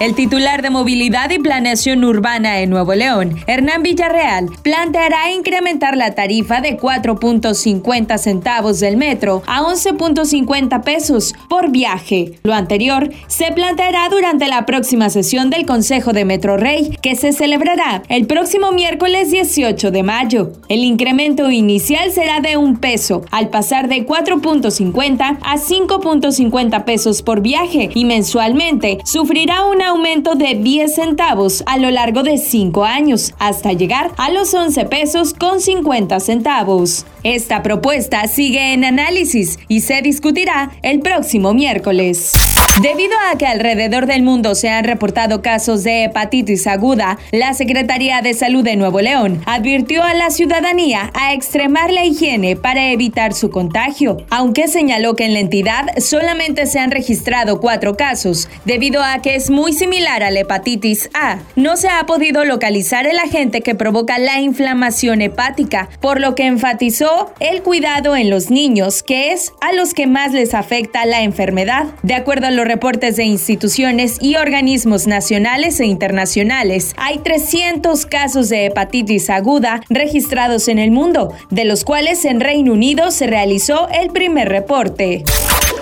El titular de Movilidad y Planeación Urbana en Nuevo León, Hernán Villarreal, planteará incrementar la tarifa de 4.50 centavos del metro a 11.50 pesos por viaje. Lo anterior se planteará durante la próxima sesión del Consejo de Metro Rey, que se celebrará el próximo miércoles 18 de mayo. El incremento inicial será de un peso, al pasar de 4.50 a 5.50 pesos por viaje y mensualmente sufrirá una aumento de 10 centavos a lo largo de 5 años, hasta llegar a los 11 pesos con 50 centavos. Esta propuesta sigue en análisis y se discutirá el próximo miércoles. Debido a que alrededor del mundo se han reportado casos de hepatitis aguda, la Secretaría de Salud de Nuevo León advirtió a la ciudadanía a extremar la higiene para evitar su contagio, aunque señaló que en la entidad solamente se han registrado cuatro casos, debido a que es muy similar a la hepatitis A. No se ha podido localizar el agente que provoca la inflamación hepática, por lo que enfatizó el cuidado en los niños, que es a los que más les afecta la enfermedad. De acuerdo a los reportes de instituciones y organismos nacionales e internacionales, hay 300 casos de hepatitis aguda registrados en el mundo, de los cuales en Reino Unido se realizó el primer reporte.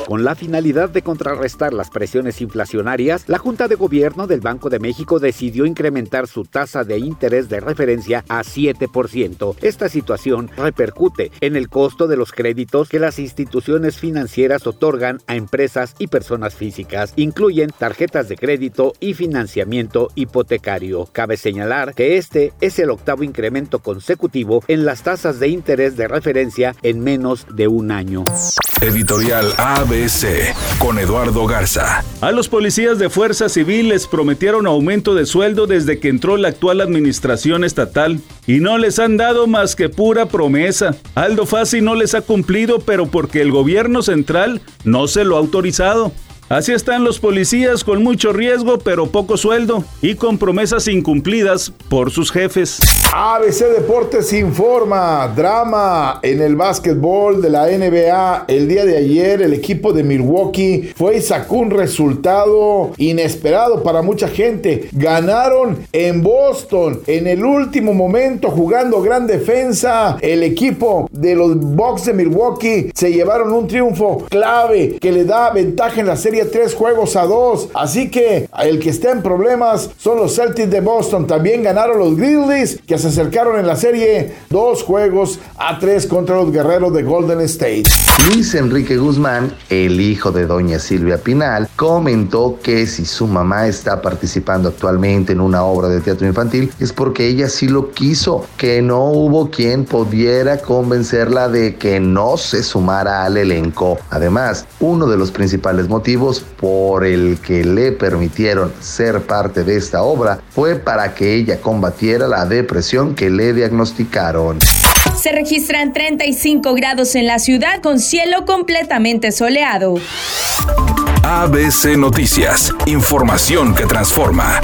Con la finalidad de contrarrestar las presiones inflacionarias, la Junta de Gobierno del Banco de México decidió incrementar su tasa de interés de referencia a 7%. Esta situación repercute en el costo de los créditos que las instituciones financieras otorgan a empresas y personas físicas. Incluyen tarjetas de crédito y financiamiento hipotecario. Cabe señalar que este es el octavo incremento consecutivo en las tasas de interés de referencia en menos de un año. Editorial ABC con Eduardo Garza. A los policías de Fuerza Civil les prometieron aumento de sueldo desde que entró la actual administración estatal y no les han dado más que pura promesa. Aldo Fassi no les ha cumplido, pero porque el gobierno central no se lo ha autorizado. Así están los policías con mucho riesgo pero poco sueldo y con promesas incumplidas por sus jefes. ABC Deportes informa, drama en el básquetbol de la NBA. El día de ayer el equipo de Milwaukee fue y sacó un resultado inesperado para mucha gente. Ganaron en Boston en el último momento jugando gran defensa. El equipo de los Bucks de Milwaukee se llevaron un triunfo clave que le da ventaja en la serie tres juegos a dos. Así que el que está en problemas son los Celtics de Boston. También ganaron los Grizzlies que se acercaron en la serie dos juegos a tres contra los guerreros de Golden State. Luis Enrique Guzmán, el hijo de doña Silvia Pinal, comentó que si su mamá está participando actualmente en una obra de teatro infantil es porque ella sí lo quiso, que no hubo quien pudiera convencerla de que no se sumara al elenco. Además, uno de los principales motivos por el que le permitieron ser parte de esta obra fue para que ella combatiera la depresión que le diagnosticaron. Se registran 35 grados en la ciudad con cielo completamente soleado. ABC Noticias, información que transforma.